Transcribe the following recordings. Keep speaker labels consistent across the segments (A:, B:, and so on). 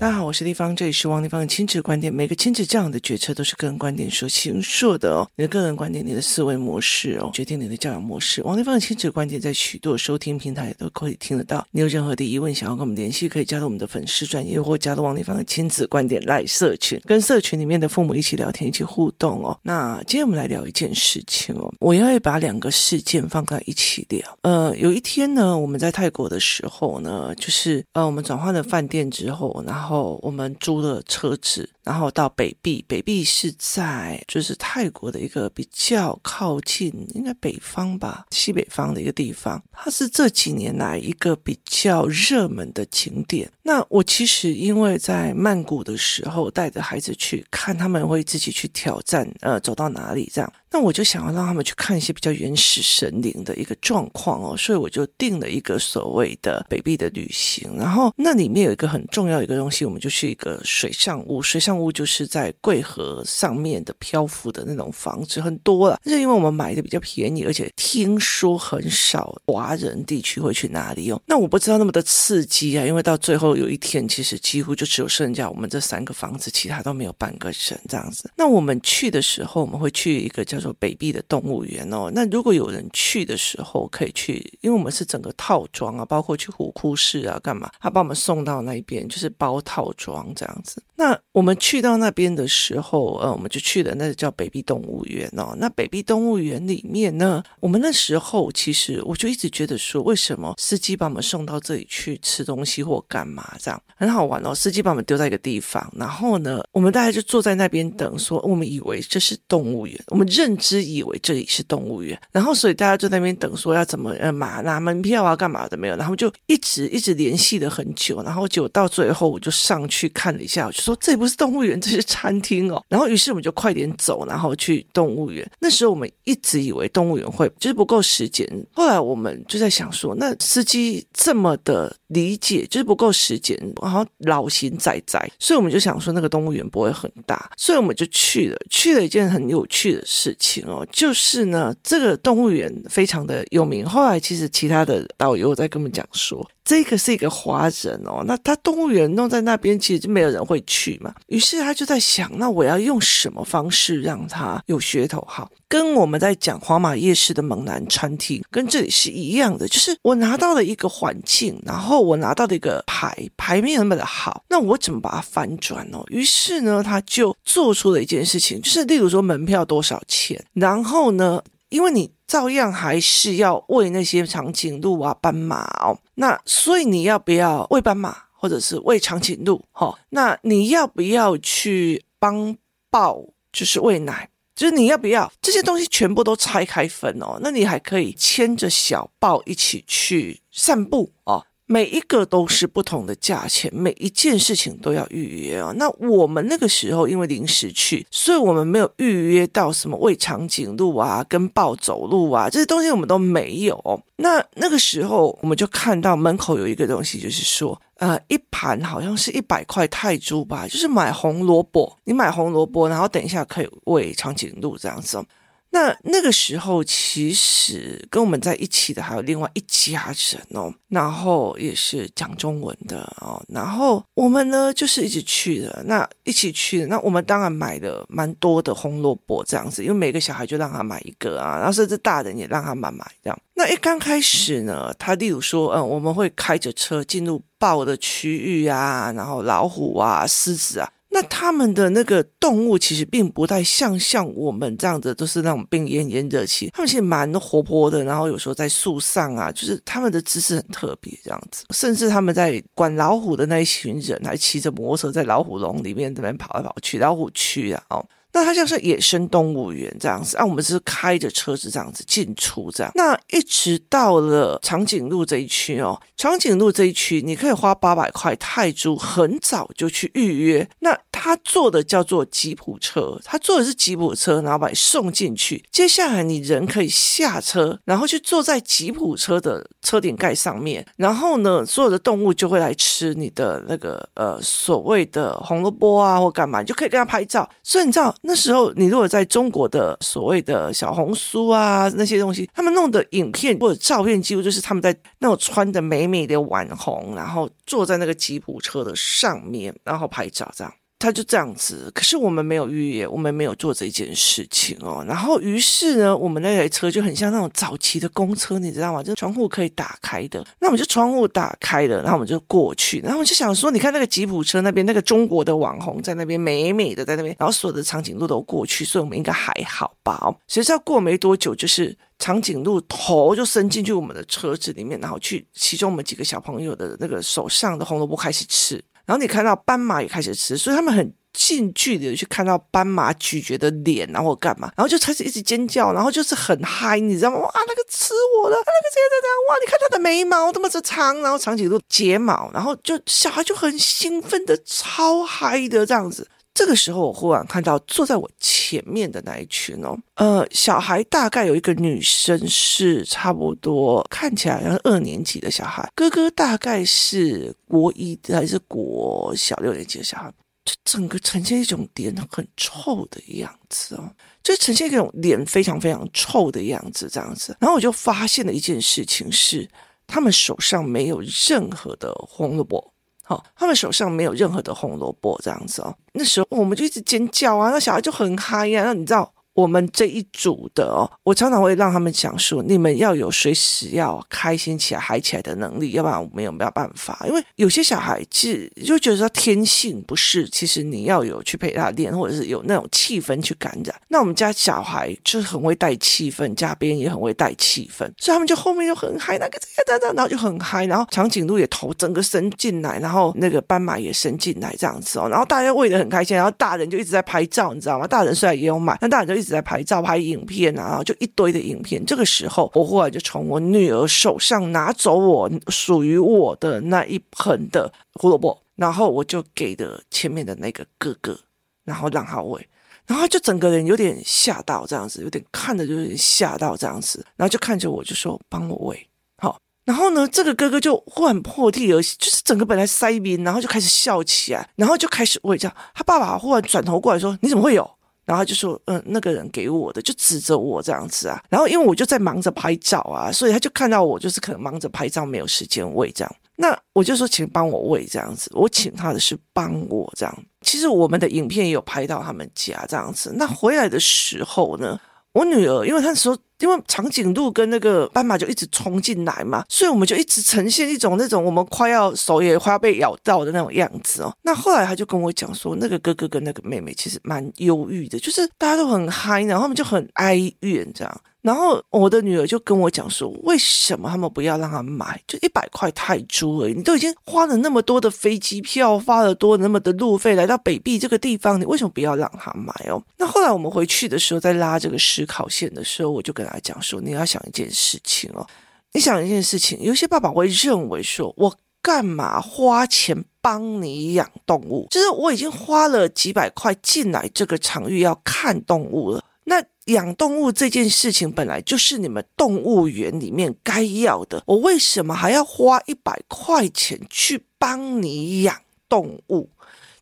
A: 大家好，我是丽芳，这里是王丽芳的亲子观点。每个亲子这样的决策都是个人观点所形塑的哦。你的个人观点，你的思维模式哦，决定你的教养模式。王丽芳的亲子观点在许多收听平台都可以听得到。你有任何的疑问，想要跟我们联系，可以加入我们的粉丝专页，或加入王丽芳的亲子观点赖社群，跟社群里面的父母一起聊天，一起互动哦。那今天我们来聊一件事情哦，我要把两个事件放在一起聊。呃，有一天呢，我们在泰国的时候呢，就是呃，我们转换了饭店之后，然后。然后我们租的车子，然后到北碧。北碧是在就是泰国的一个比较靠近，应该北方吧，西北方的一个地方。它是这几年来一个比较热门的景点。那我其实因为在曼谷的时候带着孩子去看，他们会自己去挑战，呃，走到哪里这样。那我就想要让他们去看一些比较原始神灵的一个状况哦，所以我就定了一个所谓的北碧的旅行。然后那里面有一个很重要一个东西，我们就去一个水上屋。水上屋就是在贵河上面的漂浮的那种房子，很多了。是因为我们买的比较便宜，而且听说很少华人地区会去哪里用。那我不知道那么的刺激啊，因为到最后有一天，其实几乎就只有剩下我们这三个房子，其他都没有半个人这样子。那我们去的时候，我们会去一个叫。做北壁的动物园哦，那如果有人去的时候可以去，因为我们是整个套装啊，包括去虎窟市啊，干嘛？他把我们送到那边，就是包套装这样子。那我们去到那边的时候，呃，我们就去了那个叫北碧动物园哦。那北碧动物园里面呢，我们那时候其实我就一直觉得说，为什么司机把我们送到这里去吃东西或干嘛这样很好玩哦。司机把我们丢在一个地方，然后呢，我们大家就坐在那边等，说我们以为这是动物园，我们认。知以为这里是动物园，然后所以大家就在那边等，说要怎么呃买拿门票啊，干嘛的没有，然后就一直一直联系了很久，然后结果到最后我就上去看了一下，我就说这不是动动物园，这是餐厅哦。然后于是我们就快点走，然后去动物园。那时候我们一直以为动物园会就是不够时间，后来我们就在想说，那司机这么的理解，就是不够时间，然后老神在在，所以我们就想说那个动物园不会很大，所以我们就去了，去了一件很有趣的事。情哦，就是呢，这个动物园非常的有名。后来其实其他的导游在跟我们讲说，这个是一个华人哦，那他动物园弄在那边，其实就没有人会去嘛。于是他就在想，那我要用什么方式让他有噱头？好，跟我们在讲皇马夜市的猛男餐厅，跟这里是一样的，就是我拿到了一个环境，然后我拿到了一个牌，牌面那么的好，那我怎么把它翻转呢？于是呢，他就做出了一件事情，就是例如说门票多少钱。然后呢，因为你照样还是要喂那些长颈鹿啊、斑马哦，那所以你要不要喂斑马，或者是喂长颈鹿？哈，那你要不要去帮豹，就是喂奶？就是你要不要这些东西全部都拆开分哦？那你还可以牵着小豹一起去散步哦。每一个都是不同的价钱，每一件事情都要预约哦。那我们那个时候因为临时去，所以我们没有预约到什么喂长颈鹿啊、跟暴走路啊这些东西，我们都没有。那那个时候我们就看到门口有一个东西，就是说，呃，一盘好像是一百块泰铢吧，就是买红萝卜，你买红萝卜，然后等一下可以喂长颈鹿这样子。那那个时候，其实跟我们在一起的还有另外一家人哦，然后也是讲中文的哦，然后我们呢就是一起去的，那一起去的，那我们当然买了蛮多的红萝卜这样子，因为每个小孩就让他买一个啊，然后甚至大人也让他们买这样。那一刚开始呢，他例如说，嗯，我们会开着车进入豹的区域啊，然后老虎啊、狮子啊。那他们的那个动物其实并不太像像我们这样子，都是那种病恹恹热气。他们其实蛮活泼的，然后有时候在树上啊，就是他们的姿势很特别这样子。甚至他们在管老虎的那一群人，还骑着摩托车在老虎笼里面这边跑来跑去，老虎区啊，哦。那它像是野生动物园这样子，啊，我们是开着车子这样子进出这样。那一直到了长颈鹿这一区哦，长颈鹿这一区你可以花八百块泰铢，很早就去预约。那他坐的叫做吉普车，他坐的是吉普车，然后把你送进去。接下来你人可以下车，然后去坐在吉普车的车顶盖上面，然后呢，所有的动物就会来吃你的那个呃所谓的红萝卜啊或干嘛，你就可以跟他拍照。所以你知道。那时候你如果在中国的所谓的小红书啊那些东西，他们弄的影片或者照片，几乎就是他们在那种穿的美美的网红，然后坐在那个吉普车的上面，然后拍照这样。他就这样子，可是我们没有预约，我们没有做这件事情哦。然后于是呢，我们那台车就很像那种早期的公车，你知道吗？就是窗户可以打开的。那我们就窗户打开了，然后我们就过去。然后我就想说，你看那个吉普车那边那个中国的网红在那边美美的在那边，然后所有的长颈鹿都过去，所以我们应该还好吧？哦，谁知道过没多久，就是长颈鹿头就伸进去我们的车子里面，然后去其中我们几个小朋友的那个手上的红萝卜开始吃。然后你看到斑马也开始吃，所以他们很近距离的去看到斑马咀嚼的脸，然后干嘛，然后就开始一直尖叫，然后就是很嗨，你知道吗？哇，那个吃我的，那个这样这样，哇，你看他的眉毛这么是长，然后长颈鹿睫毛，然后就小孩就很兴奋的超嗨的这样子。这个时候，我忽然看到坐在我前面的那一群哦，呃，小孩大概有一个女生是差不多看起来像二年级的小孩，哥哥大概是国一还是国小六年级的小孩，就整个呈现一种脸很臭的样子哦，就呈现一种脸非常非常臭的样子这样子。然后我就发现了一件事情是，他们手上没有任何的红萝卜。好，他们手上没有任何的红萝卜，这样子哦。那时候我们就一直尖叫啊，那小孩就很嗨呀。那你知道？我们这一组的哦，我常常会让他们讲说，你们要有随时要开心起来、嗨起来的能力，要不然我们有没有办法？因为有些小孩子就觉得说天性不是，其实你要有去陪他练，或者是有那种气氛去感染。那我们家小孩就是很会带气氛，家边也很会带气氛，所以他们就后面就很嗨，那个这样这样，然后就很嗨，然后长颈鹿也头整个伸进来，然后那个斑马也伸进来这样子哦，然后大家喂得很开心，然后大人就一直在拍照，你知道吗？大人虽然也有买，但大人就一直。在拍照、拍影片啊，就一堆的影片。这个时候，我忽然就从我女儿手上拿走我属于我的那一盆的胡萝卜，然后我就给的前面的那个哥哥，然后让他喂，然后就整个人有点吓到这样子，有点看着就有点吓到这样子，然后就看着我就说：“帮我喂。”好，然后呢，这个哥哥就忽然破涕而笑就是整个本来塞鼻，然后就开始笑起来，然后就开始喂。这样，他爸爸忽然转头过来说：“你怎么会有？”然后他就说，嗯，那个人给我的，就指着我这样子啊。然后因为我就在忙着拍照啊，所以他就看到我就是可能忙着拍照，没有时间喂这样。那我就说，请帮我喂这样子。我请他的是帮我这样。其实我们的影片也有拍到他们家这样子。那回来的时候呢，我女儿因为她说。因为长颈鹿跟那个斑马就一直冲进来嘛，所以我们就一直呈现一种那种我们快要手也快要被咬到的那种样子哦。那后来她就跟我讲说，那个哥哥跟那个妹妹其实蛮忧郁的，就是大家都很嗨，然后他们就很哀怨这样。然后我的女儿就跟我讲说，为什么他们不要让他买？就一百块泰铢而已，你都已经花了那么多的飞机票，花了多那么的路费来到北碧这个地方，你为什么不要让他买哦？那后来我们回去的时候，在拉这个思考线的时候，我就跟他讲说，你要想一件事情哦，你想一件事情，有些爸爸会认为说，我干嘛花钱帮你养动物？就是我已经花了几百块进来这个场域要看动物了，那。养动物这件事情本来就是你们动物园里面该要的，我为什么还要花一百块钱去帮你养动物？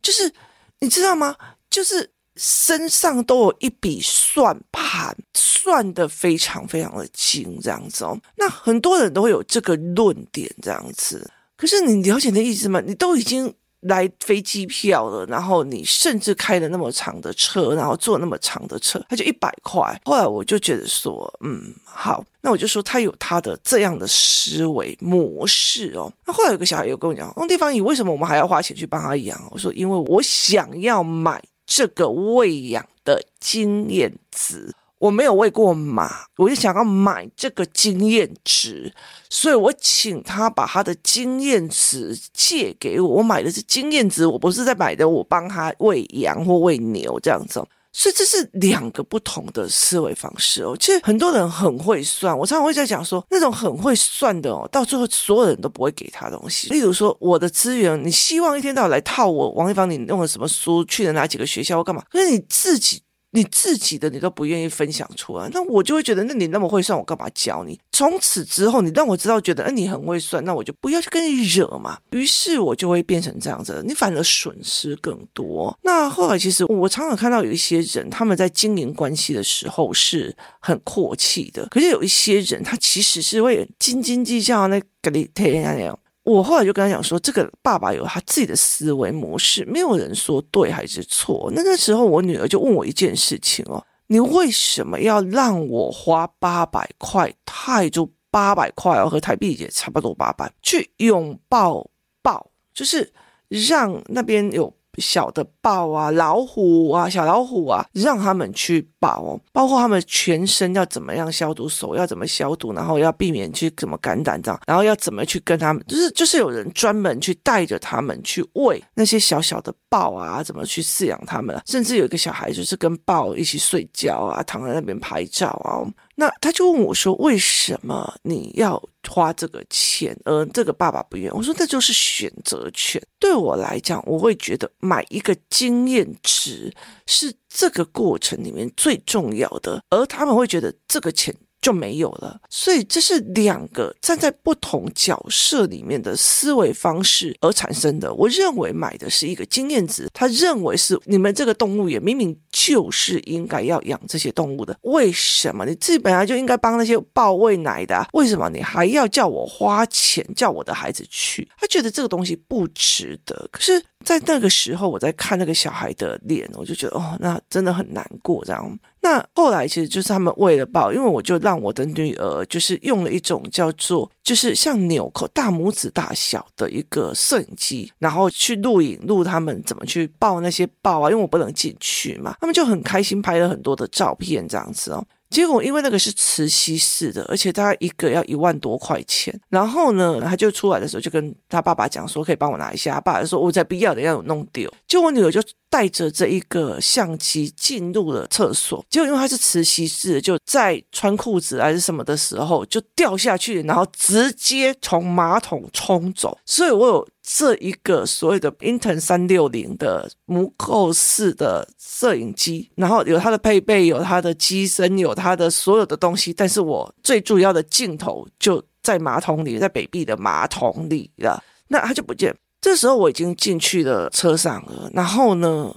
A: 就是你知道吗？就是身上都有一笔算盘，算得非常非常的精，这样子哦。那很多人都会有这个论点，这样子。可是你了解的意思吗？你都已经。来飞机票了，然后你甚至开了那么长的车，然后坐那么长的车，他就一百块。后来我就觉得说，嗯，好，那我就说他有他的这样的思维模式哦。那后来有个小孩又跟我讲，翁地方，你为什么我们还要花钱去帮他养？我说，因为我想要买这个喂养的经验值。我没有喂过马，我就想要买这个经验值，所以我请他把他的经验值借给我。我买的是经验值，我不是在买的，我帮他喂羊或喂牛这样子。所以这是两个不同的思维方式哦。其实很多人很会算，我常常会在讲说，那种很会算的哦，到最后所有人都不会给他东西。例如说，我的资源，你希望一天到晚来套我王一芳，你用了什么书，去了哪几个学校，干嘛？可是你自己。你自己的你都不愿意分享出来，那我就会觉得，那你那么会算，我干嘛教你？从此之后，你让我知道，觉得，哎，你很会算，那我就不要去跟你惹嘛。于是我就会变成这样子，你反而损失更多。那后来，其实我常常看到有一些人，他们在经营关系的时候是很阔气的，可是有一些人，他其实是会斤斤计较那个你天那样。我后来就跟他讲说，这个爸爸有他自己的思维模式，没有人说对还是错。那那时候我女儿就问我一件事情哦，你为什么要让我花八百块泰铢八百块哦，和台币也差不多八百，去拥抱抱，就是让那边有。小的豹啊，老虎啊，小老虎啊，让他们去抱哦，包括他们全身要怎么样消毒，手要怎么消毒，然后要避免去怎么感染这样，然后要怎么去跟他们，就是就是有人专门去带着他们去喂那些小小的豹啊，怎么去饲养他们，甚至有一个小孩就是跟豹一起睡觉啊，躺在那边拍照啊。那他就问我说：“为什么你要花这个钱，而这个爸爸不愿意？”我说：“这就是选择权。对我来讲，我会觉得买一个经验值是这个过程里面最重要的，而他们会觉得这个钱。”就没有了，所以这是两个站在不同角色里面的思维方式而产生的。我认为买的是一个经验值，他认为是你们这个动物园明明就是应该要养这些动物的，为什么你自己本来就应该帮那些豹喂奶的？为什么你还要叫我花钱叫我的孩子去？他觉得这个东西不值得。可是，在那个时候，我在看那个小孩的脸，我就觉得哦，那真的很难过这样。那后来其实就是他们为了豹，因为我就让我的女儿就是用了一种叫做就是像纽扣大拇指大小的一个摄影机，然后去录影录他们怎么去抱那些豹啊，因为我不能进去嘛，他们就很开心拍了很多的照片这样子哦。结果因为那个是磁吸式的，而且大概一个要一万多块钱。然后呢，他就出来的时候就跟他爸爸讲说，可以帮我拿一下。他爸爸说我才不要的，要弄丢。就我女儿就带着这一个相机进入了厕所，结果因为它是磁吸式的，就在穿裤子还是什么的时候就掉下去，然后直接从马桶冲走。所以我有。这一个所谓的 Inten 三六零的无扣式的摄影机，然后有它的配备，有它的机身，有它的所有的东西，但是我最主要的镜头就在马桶里，在北壁的马桶里了，那它就不见。这时候我已经进去了车上了，然后呢，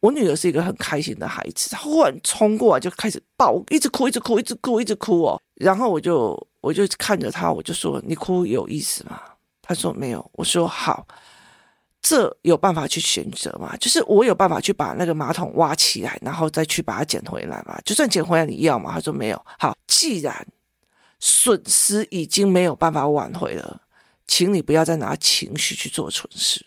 A: 我女儿是一个很开心的孩子，她忽然冲过来就开始抱，一直哭，一直哭，一直哭，一直哭哦。然后我就我就看着她，我就说：“你哭有意思吗？”他说没有，我说好，这有办法去选择吗？就是我有办法去把那个马桶挖起来，然后再去把它捡回来吗？就算捡回来，你要吗？他说没有。好，既然损失已经没有办法挽回了，请你不要再拿情绪去做损失。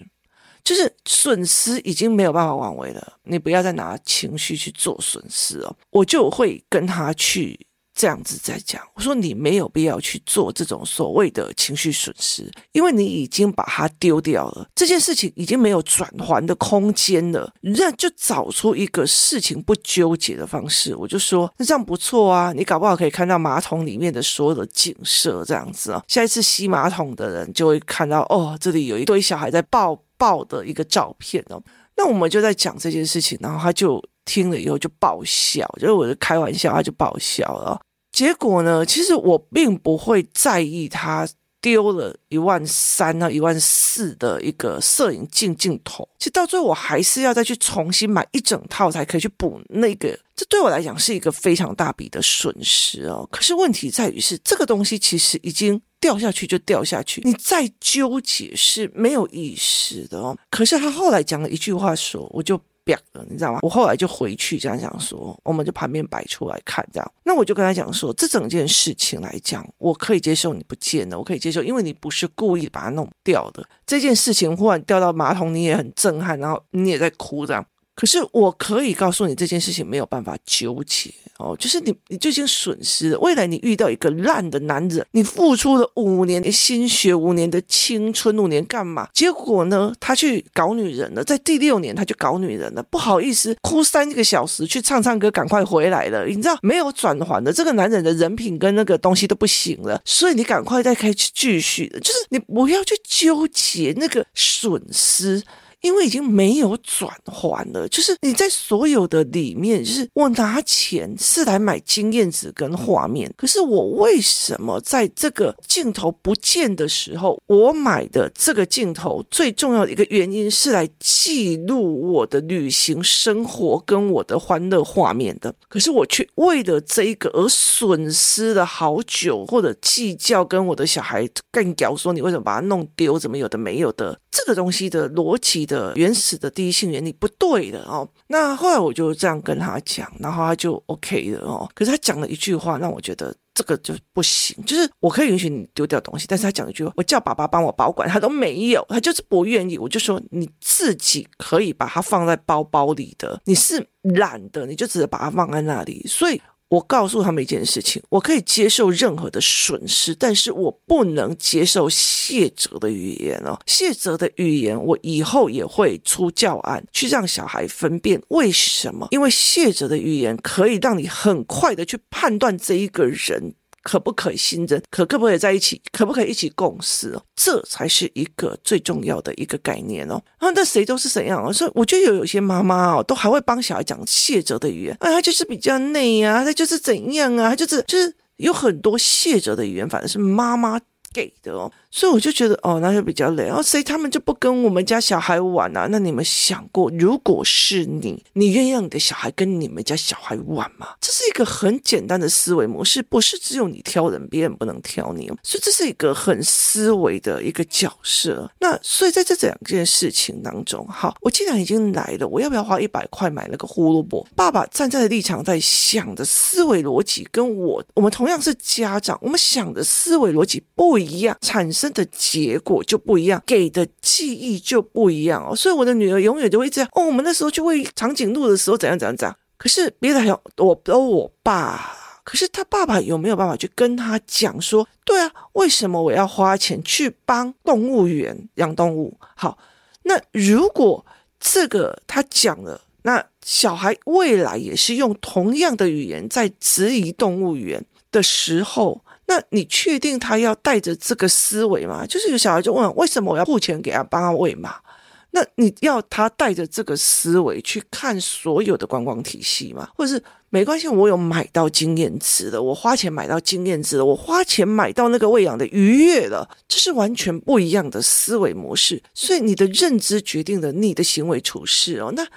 A: 就是损失已经没有办法挽回了，你不要再拿情绪去做损失哦。我就会跟他去。这样子在讲，我说你没有必要去做这种所谓的情绪损失，因为你已经把它丢掉了，这件事情已经没有转圜的空间了。那就找出一个事情不纠结的方式。我就说那这样不错啊，你搞不好可以看到马桶里面的所有的景色，这样子啊。下一次吸马桶的人就会看到哦，这里有一堆小孩在抱抱的一个照片哦。那我们就在讲这件事情，然后他就。听了以后就爆笑，就是我就开玩笑，他就爆笑了。结果呢，其实我并不会在意他丢了一万三到一万四的一个摄影镜镜头。其实到最后，我还是要再去重新买一整套才可以去补那个。这对我来讲是一个非常大笔的损失哦。可是问题在于是，这个东西其实已经掉下去就掉下去，你再纠结是没有意思的哦。可是他后来讲了一句话说，我就。变了，你知道吗？我后来就回去这样讲说，我们就旁边摆出来看这样。那我就跟他讲说，这整件事情来讲，我可以接受你不见了，我可以接受，因为你不是故意把它弄掉的。这件事情忽然掉到马桶，你也很震撼，然后你也在哭这样。可是我可以告诉你，这件事情没有办法纠结哦，就是你，你就已经损失了。未来你遇到一个烂的男人，你付出了五年的心血，五年的青春，五年干嘛？结果呢，他去搞女人了，在第六年他就搞女人了。不好意思，哭三个小时去唱唱歌，赶快回来了。你知道没有转还的，这个男人的人品跟那个东西都不行了，所以你赶快再开始继续，就是你不要去纠结那个损失。因为已经没有转换了。就是你在所有的里面，就是我拿钱是来买经验值跟画面，可是我为什么在这个镜头不见的时候，我买的这个镜头最重要的一个原因是来记录我的旅行生活跟我的欢乐画面的，可是我却为了这一个而损失了好久，或者计较跟我的小孩干屌说，你为什么把它弄丢？怎么有的没有的？这个东西的逻辑的的原始的第一性原理不对的哦。那后来我就这样跟他讲，然后他就 OK 了哦。可是他讲了一句话，让我觉得这个就不行。就是我可以允许你丢掉东西，但是他讲一句话，我叫爸爸帮我保管，他都没有，他就是不愿意。我就说你自己可以把它放在包包里的，你是懒的，你就只是把它放在那里，所以。我告诉他们一件事情：我可以接受任何的损失，但是我不能接受谢哲的语言哦。谢哲的语言，我以后也会出教案，去让小孩分辨为什么。因为谢哲的语言可以让你很快的去判断这一个人。可不可以信任？可可不可以在一起？可不可以一起共事哦？这才是一个最重要的一个概念哦。然后那谁都是怎样？所以我觉得有有些妈妈哦，都还会帮小孩讲谢哲的语言。哎，他就是比较内啊，他就是怎样啊，他就是就是有很多谢哲的语言，反正是妈妈。给的哦，所以我就觉得哦，那就比较累。然后所以他们就不跟我们家小孩玩啊？那你们想过，如果是你，你愿意让你的小孩跟你们家小孩玩吗？这是一个很简单的思维模式，不是只有你挑人，别人不能挑你。所以这是一个很思维的一个角色。那所以在这两件事情当中，好，我既然已经来了，我要不要花一百块买那个胡萝卜？爸爸站在的立场在想的思维逻辑，跟我我们同样是家长，我们想的思维逻辑不一。一样产生的结果就不一样，给的记忆就不一样哦。所以我的女儿永远就会这样哦。我们那时候去喂长颈鹿的时候怎样怎样怎样。可是别的还有我都我爸，可是他爸爸有没有办法去跟他讲说，对啊，为什么我要花钱去帮动物园养动物？好，那如果这个他讲了，那小孩未来也是用同样的语言在质疑动物园的时候。那你确定他要带着这个思维吗？就是有小孩就问，为什么我要付钱给他帮他喂马？那你要他带着这个思维去看所有的观光体系吗？或者是没关系，我有买到经验值的，我花钱买到经验值的，我花钱买到那个喂养的愉悦了，这是完全不一样的思维模式。所以你的认知决定了你的行为处事哦。那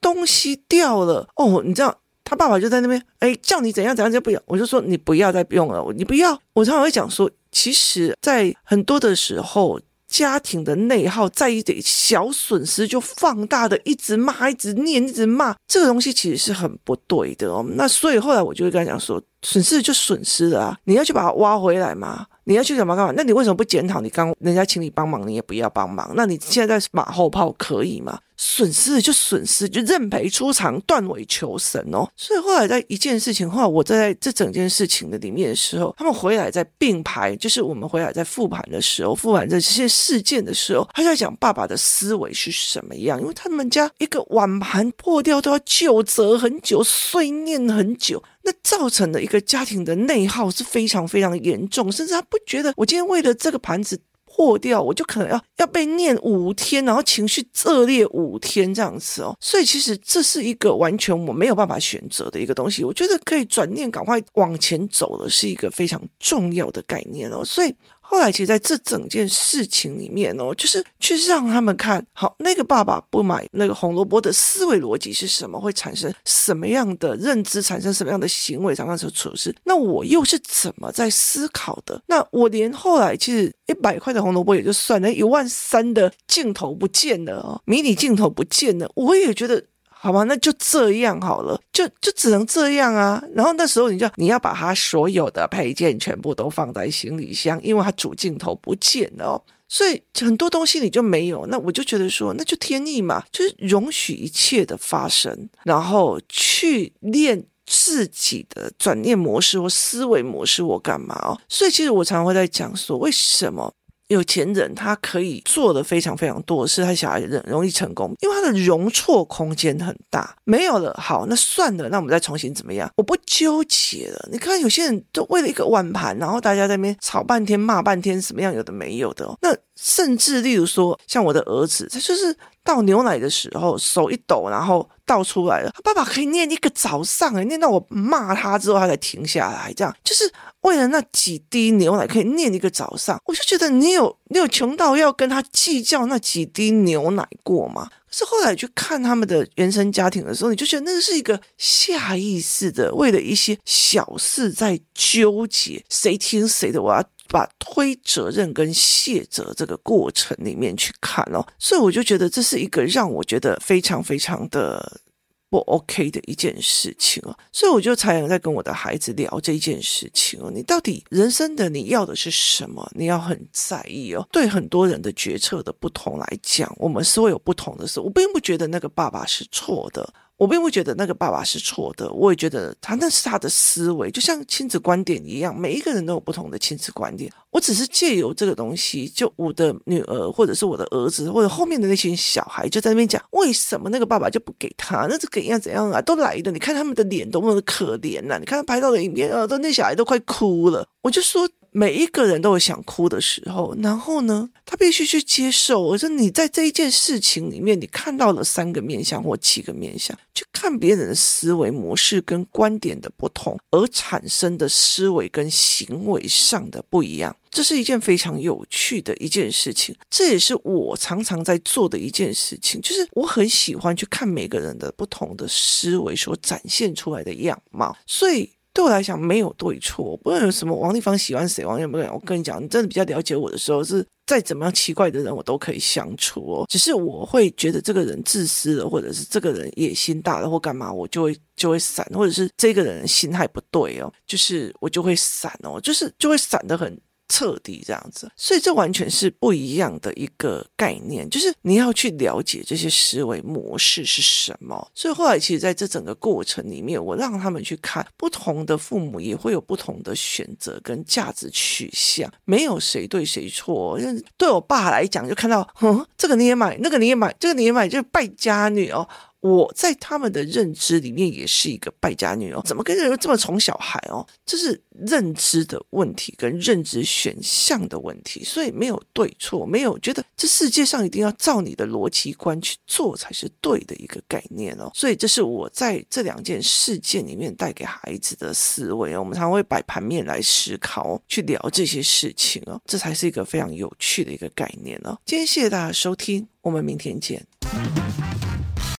A: 东西掉了哦，你知道。他爸爸就在那边，哎，叫你怎样怎样就不要，我就说你不要再用了，你不要。我常常会讲说，其实，在很多的时候，家庭的内耗，在一点小损失就放大的，一直骂，一直念，一直骂，这个东西其实是很不对的哦。那所以后来我就会跟他讲说，损失就损失了啊，你要去把它挖回来嘛。你要去干嘛干嘛？那你为什么不检讨？你刚人家请你帮忙，你也不要帮忙。那你现在在马后炮可以吗？损失就损失，就认赔出场，断尾求生哦。所以后来在一件事情后来，我在这整件事情的里面的时候，他们回来在并排，就是我们回来在复盘的时候，复盘这些事件的时候，他就在讲爸爸的思维是什么样。因为他们家一个碗盘破掉都要究责很久，碎念很久。那造成的一个家庭的内耗是非常非常严重，甚至他不觉得我今天为了这个盘子破掉，我就可能要要被念五天，然后情绪恶劣五天这样子哦。所以其实这是一个完全我没有办法选择的一个东西。我觉得可以转念，赶快往前走的是一个非常重要的概念哦。所以。后来，其实在这整件事情里面哦，就是去让他们看好那个爸爸不买那个红萝卜的思维逻辑是什么，会产生什么样的认知，产生什么样的行为，产生处事。那我又是怎么在思考的？那我连后来其实一百块的红萝卜也就算了，一万三的镜头不见了哦，迷你镜头不见了，我也觉得。好吧，那就这样好了，就就只能这样啊。然后那时候你就你要把他所有的配件全部都放在行李箱，因为他主镜头不见了哦，所以很多东西你就没有。那我就觉得说，那就天意嘛，就是容许一切的发生，然后去练自己的转念模式或思维模式，我干嘛哦？所以其实我常常会在讲说，为什么？有钱人他可以做的非常非常多，是他小孩很容易成功，因为他的容错空间很大。没有了，好，那算了，那我们再重新怎么样？我不纠结了。你看有些人都为了一个碗盘，然后大家在那边吵半天、骂半天，什么样有的没有的。那甚至例如说，像我的儿子，他就是倒牛奶的时候手一抖，然后倒出来了，爸爸可以念一个早上，诶，念到我骂他之后，他才停下来，这样就是。为了那几滴牛奶可以念一个早上，我就觉得你有你有穷到要跟他计较那几滴牛奶过吗？可是后来去看他们的原生家庭的时候，你就觉得那是一个下意识的，为了一些小事在纠结，谁听谁的，我要把推责任跟卸责这个过程里面去看哦，所以我就觉得这是一个让我觉得非常非常的。不 OK 的一件事情哦，所以我就才能在跟我的孩子聊这件事情哦。你到底人生的你要的是什么？你要很在意哦。对很多人的决策的不同来讲，我们是会有不同的事。我并不觉得那个爸爸是错的。我并不觉得那个爸爸是错的，我也觉得他那是他的思维，就像亲子观点一样，每一个人都有不同的亲子观点。我只是借由这个东西，就我的女儿或者是我的儿子，或者后面的那群小孩，就在那边讲，为什么那个爸爸就不给他？那是怎样怎样啊？都来的，你看他们的脸多么的可怜呐、你看他拍到的影片啊，都那小孩都快哭了。我就说。每一个人都有想哭的时候，然后呢，他必须去接受。我说你在这一件事情里面，你看到了三个面向或七个面向，去看别人的思维模式跟观点的不同，而产生的思维跟行为上的不一样，这是一件非常有趣的一件事情。这也是我常常在做的一件事情，就是我很喜欢去看每个人的不同的思维所展现出来的样貌，所以。对我来讲没有对错，不论有什么王力芳喜欢谁，王丽芳，我跟你讲，你真的比较了解我的时候，是再怎么样奇怪的人，我都可以相处哦。只是我会觉得这个人自私了，或者是这个人野心大了，或干嘛，我就会就会散，或者是这个人心态不对哦，就是我就会散哦，就是就会散的很。彻底这样子，所以这完全是不一样的一个概念，就是你要去了解这些思维模式是什么。所以后来，其实在这整个过程里面，我让他们去看不同的父母也会有不同的选择跟价值取向，没有谁对谁错。因为对我爸来讲，就看到，哼，这个你也买，那个你也买，这个你也买，就是败家女哦。我在他们的认知里面也是一个败家女哦，怎么跟人这么宠小孩哦？这是认知的问题跟认知选项的问题，所以没有对错，没有觉得这世界上一定要照你的逻辑观去做才是对的一个概念哦。所以这是我在这两件事件里面带给孩子的思维哦。我们常常会摆盘面来思考，去聊这些事情哦，这才是一个非常有趣的一个概念哦。今天谢谢大家收听，我们明天见。